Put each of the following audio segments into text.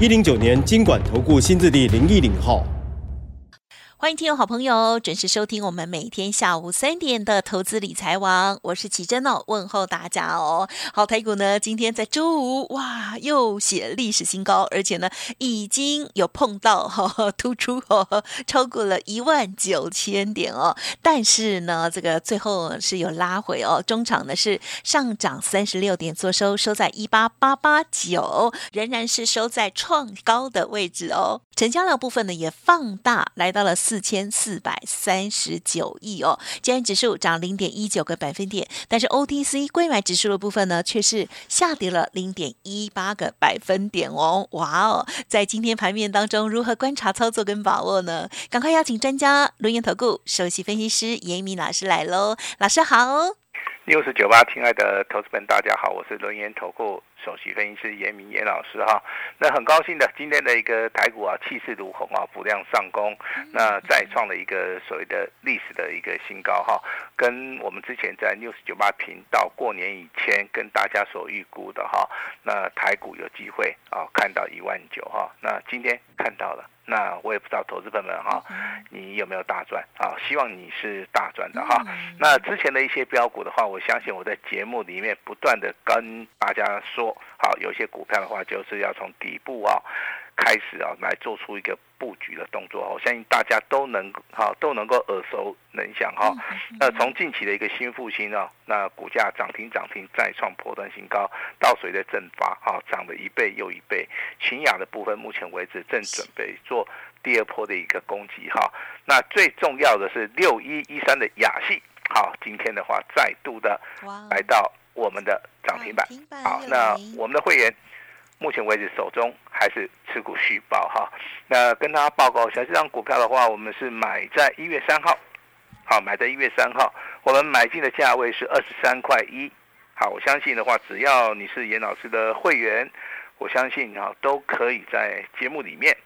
一零九年经管投顾新字第零一零号。欢迎听友好朋友准时收听我们每天下午三点的投资理财王，我是奇珍哦，问候大家哦。好，台股呢今天在周五哇又写历史新高，而且呢已经有碰到哈 突出哦超过了一万九千点哦，但是呢这个最后是有拉回哦，中场呢是上涨三十六点，做收收在一八八八九，仍然是收在创高的位置哦。成交量部分呢也放大，来到了四千四百三十九亿哦。今天指数涨零点一九个百分点，但是 OTC 归买指数的部分呢却是下跌了零点一八个百分点哦。哇哦，在今天盘面当中如何观察操作跟把握呢？赶快邀请专家轮研投顾首席分析师严明老师来喽，老师好。六十九八，亲爱的投资们，大家好，我是轮研投顾首席分析师严明严老师哈。那很高兴的，今天的一个台股啊，气势如虹啊，不量上攻，那再创了一个所谓的历史的一个新高哈。跟我们之前在六十九八频道过年以前跟大家所预估的哈，那台股有机会啊，看到一万九哈。那今天看到了。那我也不知道投资朋友们哈，你有没有大赚啊？希望你是大赚的哈。那之前的一些标股的话，我相信我在节目里面不断的跟大家说，好，有些股票的话就是要从底部啊。开始啊，来做出一个布局的动作我相信大家都能哈都能够耳熟能详哈。那从近期的一个新复兴啊，那股价涨停涨停再创破断新高，到水的蒸发啊，涨了一倍又一倍。秦雅的部分，目前为止正准备做第二波的一个攻击哈。那最重要的是六一一三的雅系，好，今天的话再度的来到我们的涨停板。好，那我们的会员。目前为止，手中还是持股续报哈。那跟大家报告一下，这张股票的话，我们是买在一月三号，好，买在一月三号，我们买进的价位是二十三块一。好，我相信的话，只要你是严老师的会员，我相信哈都可以在节目里面，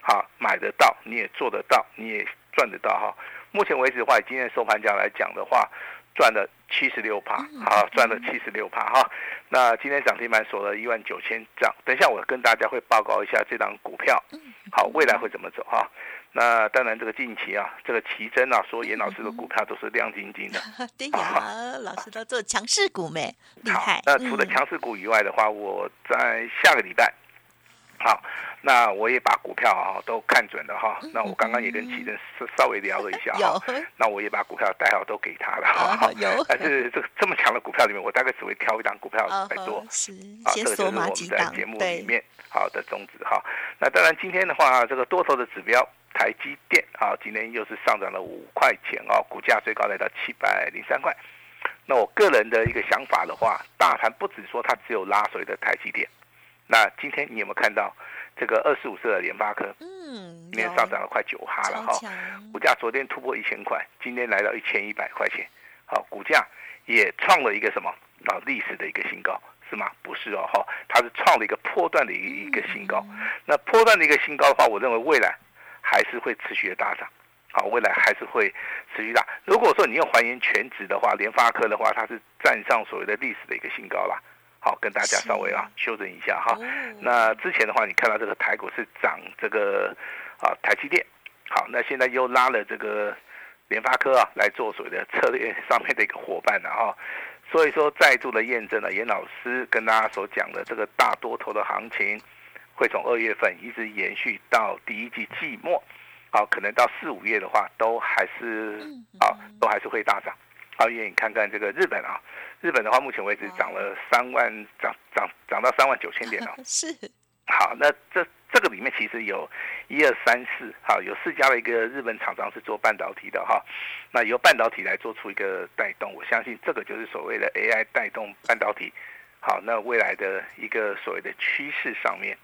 好买得到，你也做得到，你也赚得到哈。目前为止的话，今天收盘价来讲的话。赚了七十六趴，好，赚了七十六趴哈。那今天涨停板锁了一万九千张，等一下我跟大家会报告一下这张股票，好，未来会怎么走哈。那当然这个近期啊，这个奇珍啊，说严老师的股票都是亮晶晶的，对呀，老师都做强势股没，厉害。那除了强势股以外的话，我在下个礼拜。好，那我也把股票啊都看准了哈。那我刚刚也跟奇珍稍稍微聊了一下哈。那我也把股票代号都给他了哈。有。但是这这么强的股票里面，我大概只会挑一档股票来做。是。啊，这个就是我们在节目里面好的宗旨哈。那当然今天的话，这个多头的指标台积电啊，今天又是上涨了五块钱哦，股价最高来到七百零三块。那我个人的一个想法的话，大盘不止说它只有拉水的台积电。那今天你有没有看到这个二十五岁的联发科？嗯，今天上涨了快九哈了哈，股价昨天突破一千块，今天来到一千一百块钱，好，股价也创了一个什么啊历史的一个新高，是吗？不是哦哈，它是创了一个波段的一一个新高。那波段的一个新高的话，我认为未来还是会持续的大涨，好，未来还是会持续大。如果说你要还原全值的话，联发科的话，它是站上所谓的历史的一个新高了。好，跟大家稍微啊修正一下哈。那之前的话，你看到这个台股是涨这个啊台积电，好，那现在又拉了这个联发科啊来做所谓的策略上面的一个伙伴了哈。所以说再度的验证了严老师跟大家所讲的这个大多头的行情会从二月份一直延续到第一季季末，好，可能到四五月的话都还是啊都还是会大涨。好，愿意看看这个日本啊。日本的话，目前为止涨了三万，涨涨涨到三万九千点了。是。好，那这这个里面其实有一二三四，好，有四家的一个日本厂商是做半导体的哈。那由半导体来做出一个带动，我相信这个就是所谓的 AI 带动半导体。好，那未来的一个所谓的趋势上面，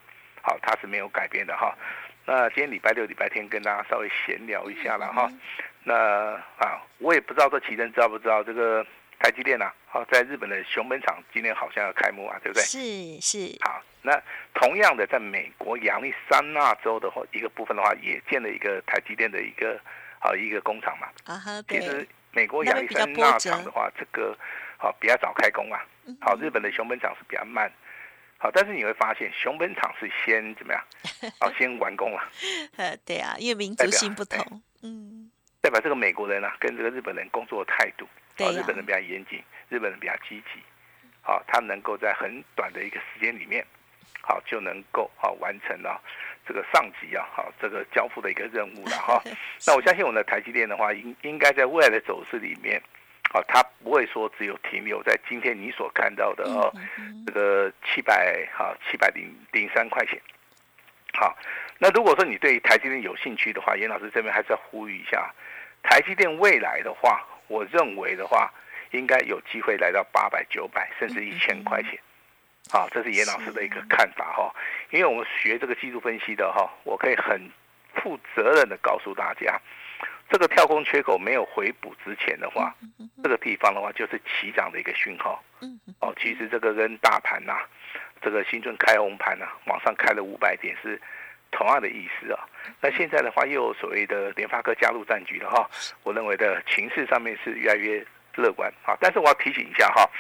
好，它是没有改变的哈。那今天礼拜六、礼拜天跟大家稍微闲聊一下了哈。那啊，我也不知道这奇珍知道不知道这个台积电啊？好，在日本的熊本厂今天好像要开幕啊，对不对？是是。好，那同样的，在美国亚利桑那州的话，一个部分的话，也建了一个台积电的一个啊一个工厂嘛。啊哈，其实美国亚利桑那厂的话，这个好比较早开工啊。好，日本的熊本厂是比较慢。好，但是你会发现熊本厂是先怎么样？好，先完工了。呃，对啊，因为民族性不同，嗯，代表这个美国人啊，跟这个日本人工作的态度，对日本人比较严谨，日本人比较积极，好，他能够在很短的一个时间里面，好就能够好完成了这个上级啊，好这个交付的一个任务了哈。那我相信我们的台积电的话，应应该在未来的走势里面。啊，它不会说只有停留在今天你所看到的哦，这个七百哈七百零零三块钱。好，那如果说你对台积电有兴趣的话，严老师这边还是要呼吁一下，台积电未来的话，我认为的话，应该有机会来到八百、九百，甚至一千块钱。好，这是严老师的一个看法哈，因为我们学这个技术分析的哈，我可以很负责任的告诉大家。这个跳空缺口没有回补之前的话，这个地方的话就是起涨的一个讯号。哦，其实这个跟大盘呐，这个新春开红盘呐，往上开了五百点是同样的意思啊。那现在的话又有所谓的联发科加入战局了哈，我认为的情势上面是越来越乐观啊。但是我要提醒一下哈，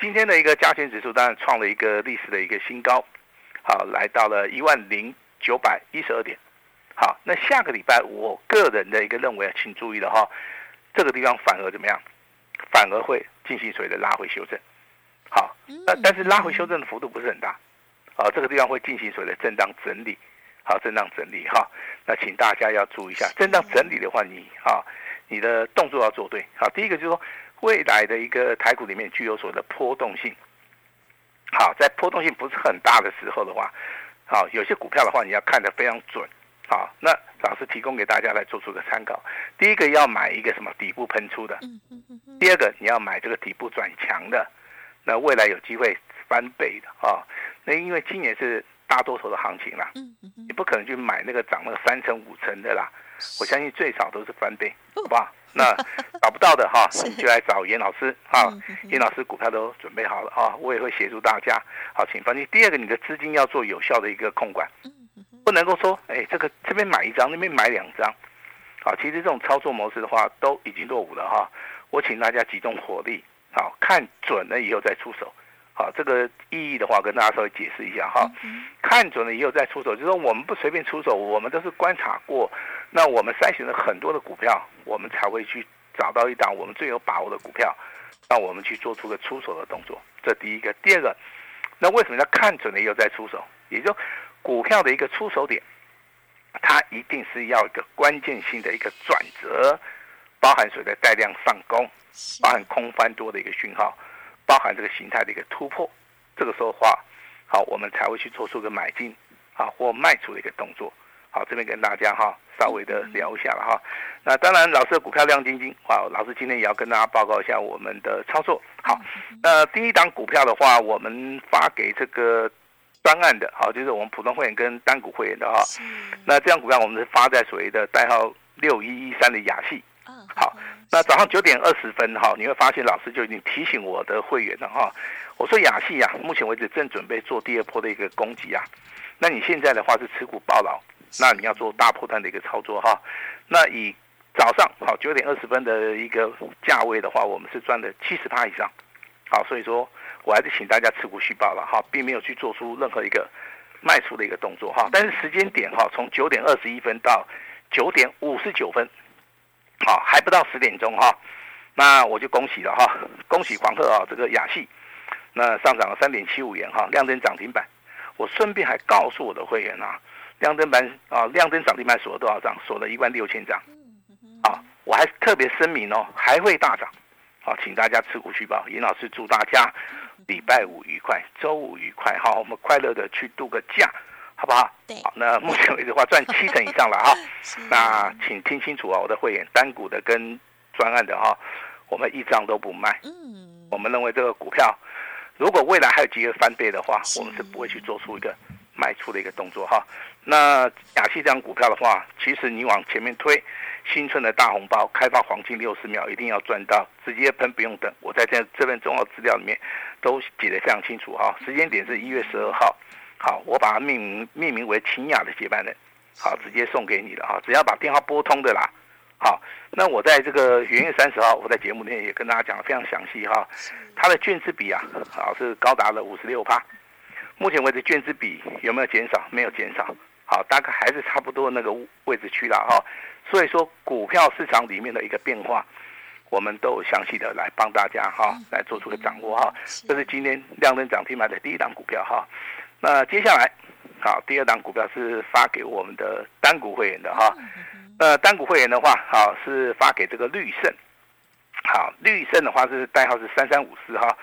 今天的一个加权指数当然创了一个历史的一个新高，好，来到了一万零九百一十二点。好，那下个礼拜，我个人的一个认为啊，请注意了哈，这个地方反而怎么样？反而会进行所谓的拉回修正。好，那但是拉回修正的幅度不是很大，啊，这个地方会进行所谓的震荡整理。好，震荡整理哈，那请大家要注意一下，震荡整理的话，你啊，你的动作要做对。好，第一个就是说，未来的一个台股里面具有所谓的波动性。好，在波动性不是很大的时候的话，好，有些股票的话，你要看得非常准。好，那老师提供给大家来做出个参考。第一个要买一个什么底部喷出的，第二个你要买这个底部转强的，那未来有机会翻倍的啊。那因为今年是大多头的行情啦，你不可能去买那个涨了三成五成的啦。我相信最少都是翻倍，好不好？那 找不到的哈，你就来找严老师啊。严老师股票都准备好了啊，我也会协助大家。好，请放心。第二个，你的资金要做有效的一个控管。不能够说，哎，这个这边买一张，那边买两张，好，其实这种操作模式的话，都已经落伍了哈。我请大家集中火力，好，看准了以后再出手，好，这个意义的话跟大家稍微解释一下哈。看准了以后再出手，就是说我们不随便出手，我们都是观察过，那我们筛选了很多的股票，我们才会去找到一档我们最有把握的股票，让我们去做出个出手的动作。这第一个，第二个，那为什么要看准了以后再出手？也就。股票的一个出手点，它一定是要一个关键性的一个转折，包含所谓的带量上攻，包含空翻多的一个讯号，包含这个形态的一个突破。这个时候话，好，我们才会去做出个买进，啊或卖出的一个动作。好，这边跟大家哈稍微的聊一下了哈。那当然，老师的股票亮晶晶，好，老师今天也要跟大家报告一下我们的操作。好，那第一档股票的话，我们发给这个。专案的，好，就是我们普通会员跟单股会员的哈。那这样股票我们是发在所谓的代号六一一三的雅系。好，那早上九点二十分哈，你会发现老师就已经提醒我的会员了哈。我说雅戏呀，目前为止正准备做第二波的一个攻击啊。那你现在的话是持股暴牢，那你要做大破单的一个操作哈。那以早上好九点二十分的一个价位的话，我们是赚了七十趴以上。好，所以说。我还是请大家持股续报了哈，并没有去做出任何一个卖出的一个动作哈。但是时间点哈，从九点二十一分到九点五十九分，好还不到十点钟哈。那我就恭喜了哈，恭喜黄鹤啊，这个雅戏，那上涨了三点七五元哈，亮灯涨停板。我顺便还告诉我的会员啊，亮灯板啊，亮灯涨停板锁了多少张？锁了一万六千张。啊，我还特别声明哦，还会大涨。好，请大家持股续报。尹老师祝大家。礼拜五愉快，周五愉快，好，我们快乐的去度个假，好不好？对。好，那目前为止的话，赚七成以上了哈。那请听清楚啊，我的会员单股的跟专案的哈，我们一张都不卖。嗯。我们认为这个股票，如果未来还有机会翻倍的话，我们是不会去做出一个卖出的一个动作哈。那亚细这张股票的话，其实你往前面推，新春的大红包，开发黄金六十秒，一定要赚到，直接喷不用等。我在这这份重要资料里面都写得非常清楚哈。时间点是一月十二号，好，我把它命名命名为秦雅的接班人，好，直接送给你了哈。只要把电话拨通的啦，好，那我在这个元月三十号，我在节目里面也跟大家讲的非常详细哈。它的券资比啊，好是高达了五十六趴。目前为止，券资比有没有减少？没有减少。好，大概还是差不多那个位置区了哈。所以说，股票市场里面的一个变化，我们都有详细的来帮大家哈，来做出个掌握哈。这是今天亮灯涨停板的第一档股票哈。那接下来，好，第二档股票是发给我们的单股会员的哈。呃，单股会员的话，好是发给这个绿盛。好，绿盛的话是代号是三三五四哈，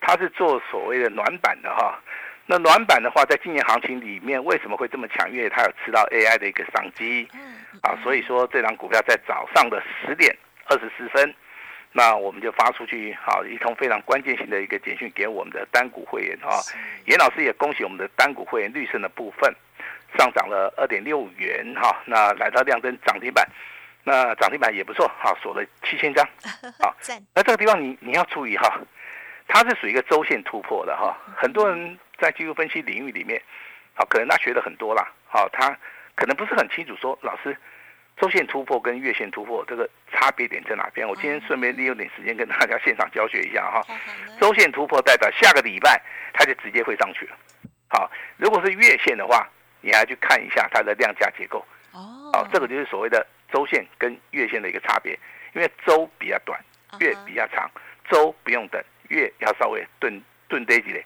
它是做所谓的暖板的哈。那暖板的话，在今年行情里面为什么会这么强？因为它有吃到 AI 的一个商机，啊，所以说这张股票在早上的十点二十四分，那我们就发出去好一通非常关键性的一个简讯给我们的单股会员啊，严老师也恭喜我们的单股会员绿色的部分上涨了二点六元哈，那来到亮灯涨停板，那涨停板也不错哈，锁了七千张，好，那这个地方你你要注意哈，它是属于一个周线突破的哈，很多人。在技术分析领域里面，好，可能他学的很多啦，好，他可能不是很清楚说，老师，周线突破跟月线突破这个差别点在哪边？我今天顺便利用点时间跟大家现场教学一下哈。周线突破代表下个礼拜它就直接会上去了。好，如果是月线的话，你还去看一下它的量价结构。哦，好，这个就是所谓的周线跟月线的一个差别，因为周比较短，月比较长，周不用等，月要稍微顿顿堆几嘞。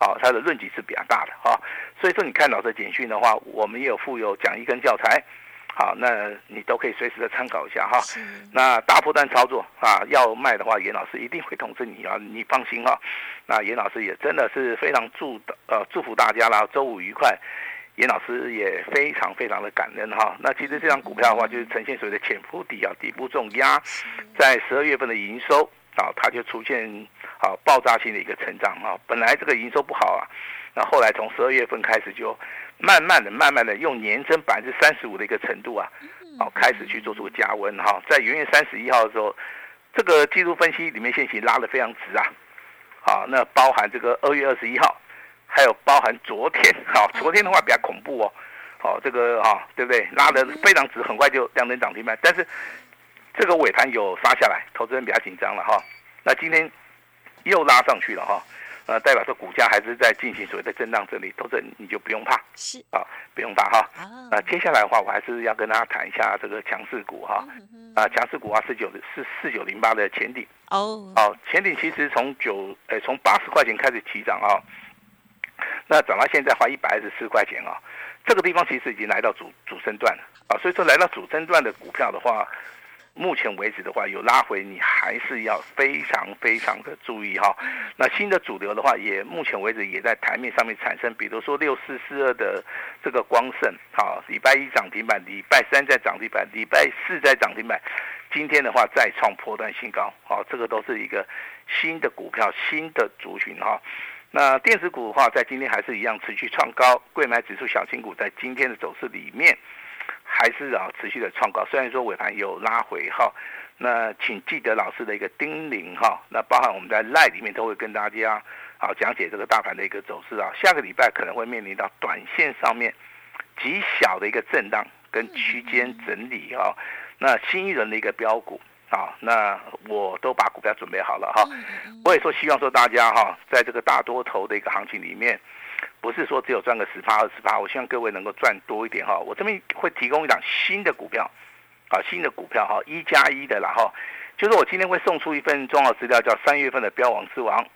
好，它的论据是比较大的哈，所以说你看老师简讯的话，我们也有附有讲义跟教材，好，那你都可以随时的参考一下哈。那大波段操作啊，要卖的话，严老师一定会通知你啊，你放心哈。那严老师也真的是非常祝呃祝福大家啦，周五愉快。严老师也非常非常的感恩哈。那其实这张股票的话，就是呈现所谓的潜伏底啊，底部重压，在十二月份的营收。啊，它就出现啊爆炸性的一个成长啊！本来这个营收不好啊，那后来从十二月份开始就慢慢的、慢慢的用年增百分之三十五的一个程度啊，好开始去做出加温哈。在元月三十一号的时候，这个技术分析里面线型拉的非常直啊，好，那包含这个二月二十一号，还有包含昨天，好，昨天的话比较恐怖哦，好，这个哈，对不对？拉的非常直，很快就亮灯涨停板，但是。这个尾盘有杀下来，投资人比较紧张了哈。那今天又拉上去了哈，呃，代表说股价还是在进行所谓的震荡整理，投资你就不用怕，是啊，不用怕哈。那接下来的话，我还是要跟大家谈一下这个强势股哈。啊，强势股啊，四九是四九零八的前顶哦。哦，前顶其实从九呃从八十块钱开始起涨啊，那涨到现在花一百二十四块钱啊，这个地方其实已经来到主主升段了啊，所以说来到主升段的股票的话。目前为止的话，有拉回，你还是要非常非常的注意哈。那新的主流的话，也目前为止也在台面上面产生，比如说六四四二的这个光盛，好，礼拜一涨停板，礼拜三在涨停板，礼拜四在涨停板，今天的话再创破断新高，好，这个都是一个新的股票，新的族群哈。那电子股的话，在今天还是一样持续创高，贵买指数小新股在今天的走势里面。还是啊，持续的创高。虽然说尾盘有拉回哈，那请记得老师的一个叮咛哈。那包含我们在赖里面都会跟大家啊讲解这个大盘的一个走势啊。下个礼拜可能会面临到短线上面极小的一个震荡跟区间整理哈。那新一轮的一个标股啊，那我都把股票准备好了哈。我也说希望说大家哈，在这个大多头的一个行情里面。不是说只有赚个十八二十八，我希望各位能够赚多一点哈。我这边会提供一档新的股票，啊，新的股票哈，一加一的啦哈。就是我今天会送出一份重要资料，叫三月份的标王之王。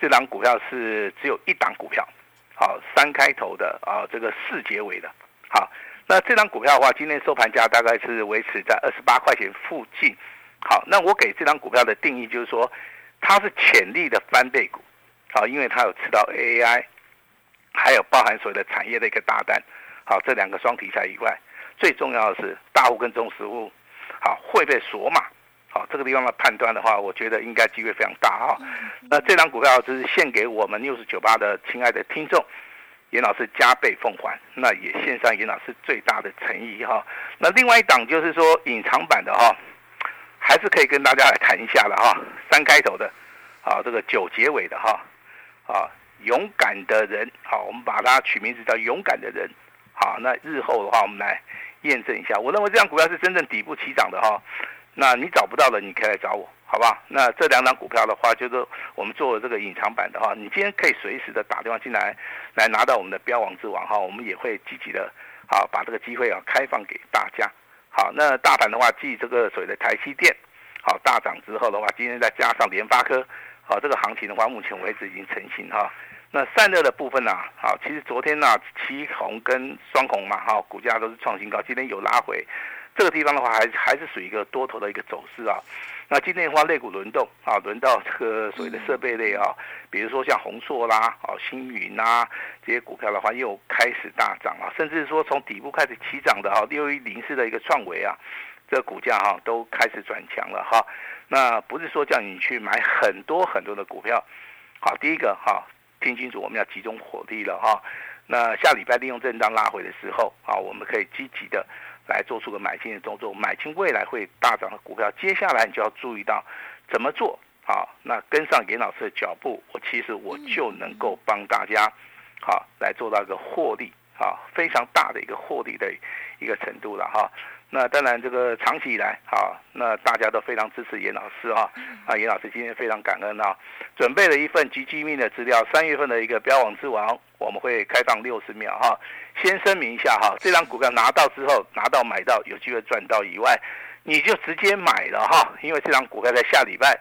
这档股票是只有一档股票，好，三开头的啊，这个四结尾的。好，那这张股票的话，今天收盘价大概是维持在二十八块钱附近。好，那我给这张股票的定义就是说，它是潜力的翻倍股，好，因为它有吃到 AI。还有包含所谓的产业的一个大单，好，这两个双题材以外，最重要的是大户跟中实物，好会被锁码，好这个地方的判断的话，我觉得应该机会非常大哈。那这张股票就是献给我们六十九八的亲爱的听众，严老师加倍奉还，那也献上严老师最大的诚意哈。那另外一档就是说隐藏版的哈，还是可以跟大家来谈一下的哈。三开头的，啊，这个九结尾的哈，啊，勇敢的人，好，我们把它取名字叫勇敢的人，好，那日后的话，我们来验证一下。我认为这张股票是真正底部起涨的哈。那你找不到的，你可以来找我。好吧，那这两张股票的话，就是我们做这个隐藏版的话，你今天可以随时的打电话进来，来拿到我们的标王之王哈，我们也会积极的，好把这个机会啊开放给大家。好，那大盘的话，继这个所谓的台积电好大涨之后的话，今天再加上联发科，好这个行情的话，目前为止已经成型哈。那散热的部分呢，好，其实昨天呢，七红跟双红嘛，哈，股价都是创新高，今天有拉回，这个地方的话，还还是属于一个多头的一个走势啊。那今天的话，类股轮动啊，轮到这个所谓的设备类啊，比如说像宏硕啦、哦星云啊这些股票的话，又开始大涨啊，甚至说从底部开始起涨的哈，六一零四的一个创维啊，这个股价哈都开始转强了哈。那不是说叫你去买很多很多的股票，好，第一个哈，听清楚，我们要集中火力了哈。那下礼拜利用震荡拉回的时候啊，我们可以积极的。来做出个买进的动作，买进未来会大涨的股票。接下来你就要注意到怎么做好，那跟上严老师的脚步，我其实我就能够帮大家好来做到一个获利啊，非常大的一个获利的一个程度了哈。那当然，这个长期以来，啊，那大家都非常支持严老师啊，啊，严老师今天非常感恩啊，准备了一份极机密的资料，三月份的一个标网之王，我们会开放六十秒哈，先声明一下哈，这张股票拿到之后，拿到买到有机会赚到以外，你就直接买了哈，因为这张股票在下礼拜，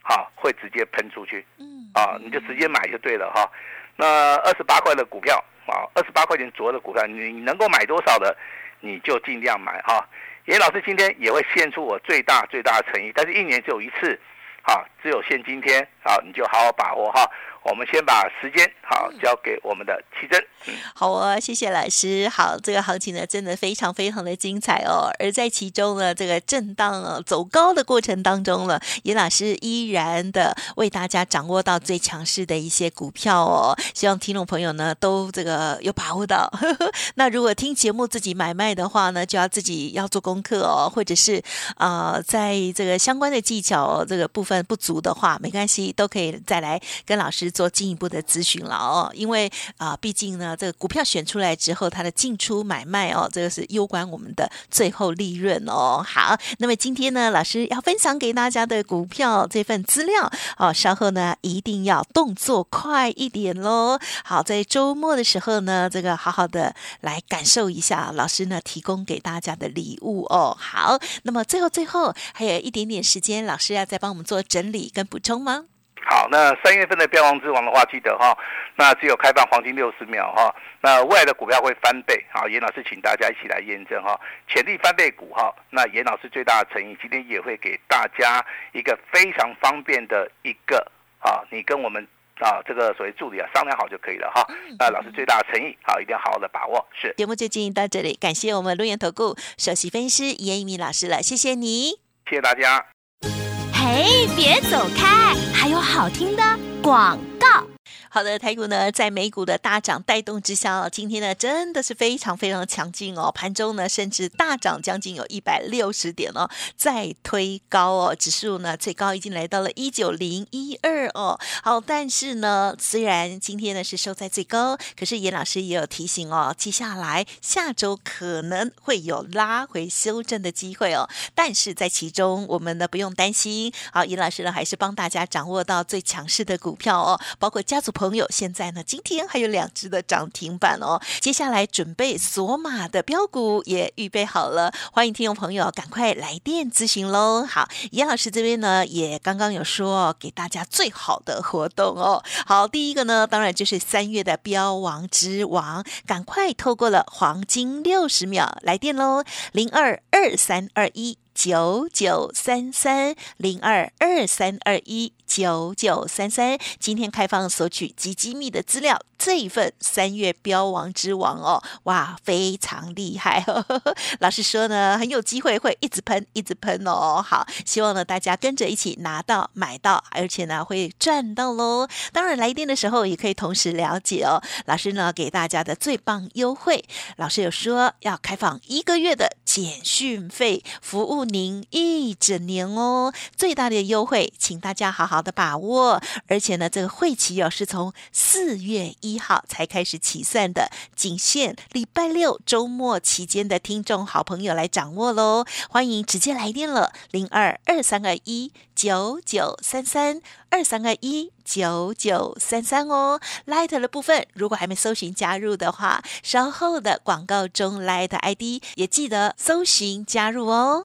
好会直接喷出去，嗯，啊，你就直接买就对了哈，那二十八块的股票啊，二十八块钱左右的股票，你能够买多少的？你就尽量买哈，严老师今天也会献出我最大最大的诚意，但是一年只有一次，哈，只有限今天，好，你就好好把握哈。我们先把时间好交给我们的奇珍。好哦，谢谢老师。好，这个行情呢，真的非常非常的精彩哦。而在其中呢，这个震荡啊走高的过程当中呢，严老师依然的为大家掌握到最强势的一些股票哦。希望听众朋友呢都这个有把握到。那如果听节目自己买卖的话呢，就要自己要做功课哦，或者是啊，在这个相关的技巧这个部分不足的话，没关系，都可以再来跟老师。做进一步的咨询了哦，因为啊，毕竟呢，这个股票选出来之后，它的进出买卖哦，这个是攸关我们的最后利润哦。好，那么今天呢，老师要分享给大家的股票这份资料哦，稍后呢一定要动作快一点喽。好，在周末的时候呢，这个好好的来感受一下老师呢提供给大家的礼物哦。好，那么最后最后还有一点点时间，老师要再帮我们做整理跟补充吗？好，那三月份的标王之王的话，记得哈，那只有开放黄金六十秒哈，那未来的股票会翻倍。好，严老师请大家一起来验证哈，潜力翻倍股哈，那严老师最大的诚意，今天也会给大家一个非常方便的一个啊，你跟我们啊这个所谓助理啊商量好就可以了哈。那老师最大的诚意，好，一定要好好的把握。是，节目就进行到这里，感谢我们陆源投顾首席分析师严一鸣老师了，谢谢你，谢谢大家。嘿，别走开，还有好听的广告。好的，台股呢在美股的大涨带动之下，今天呢真的是非常非常强劲哦，盘中呢甚至大涨将近有一百六十点哦，再推高哦，指数呢最高已经来到了一九零一二哦。好，但是呢虽然今天呢是收在最高，可是严老师也有提醒哦，接下来下周可能会有拉回修正的机会哦，但是在其中我们呢不用担心。好，严老师呢还是帮大家掌握到最强势的股票哦，包括家族。朋朋友，现在呢，今天还有两只的涨停板哦。接下来准备锁码的标股也预备好了，欢迎听众朋友赶快来电咨询喽。好，严老师这边呢也刚刚有说给大家最好的活动哦。好，第一个呢，当然就是三月的标王之王，赶快透过了黄金六十秒来电喽，零二二三二一。九九三三零二二三二一九九三三，今天开放索取极机密的资料，这一份三月标王之王哦，哇，非常厉害呵呵呵！老师说呢，很有机会会一直喷，一直喷哦。好，希望呢大家跟着一起拿到、买到，而且呢会赚到喽。当然来电的时候也可以同时了解哦。老师呢给大家的最棒优惠，老师有说要开放一个月的简讯费服务。您一整年哦，最大的优惠，请大家好好的把握。而且呢，这个会期哦是从四月一号才开始起算的，仅限礼拜六周末期间的听众好朋友来掌握喽。欢迎直接来电了，零二二三二一九九三三二三二一九九三三哦。Light 的部分，如果还没搜寻加入的话，稍后的广告中 Light ID 也记得搜寻加入哦。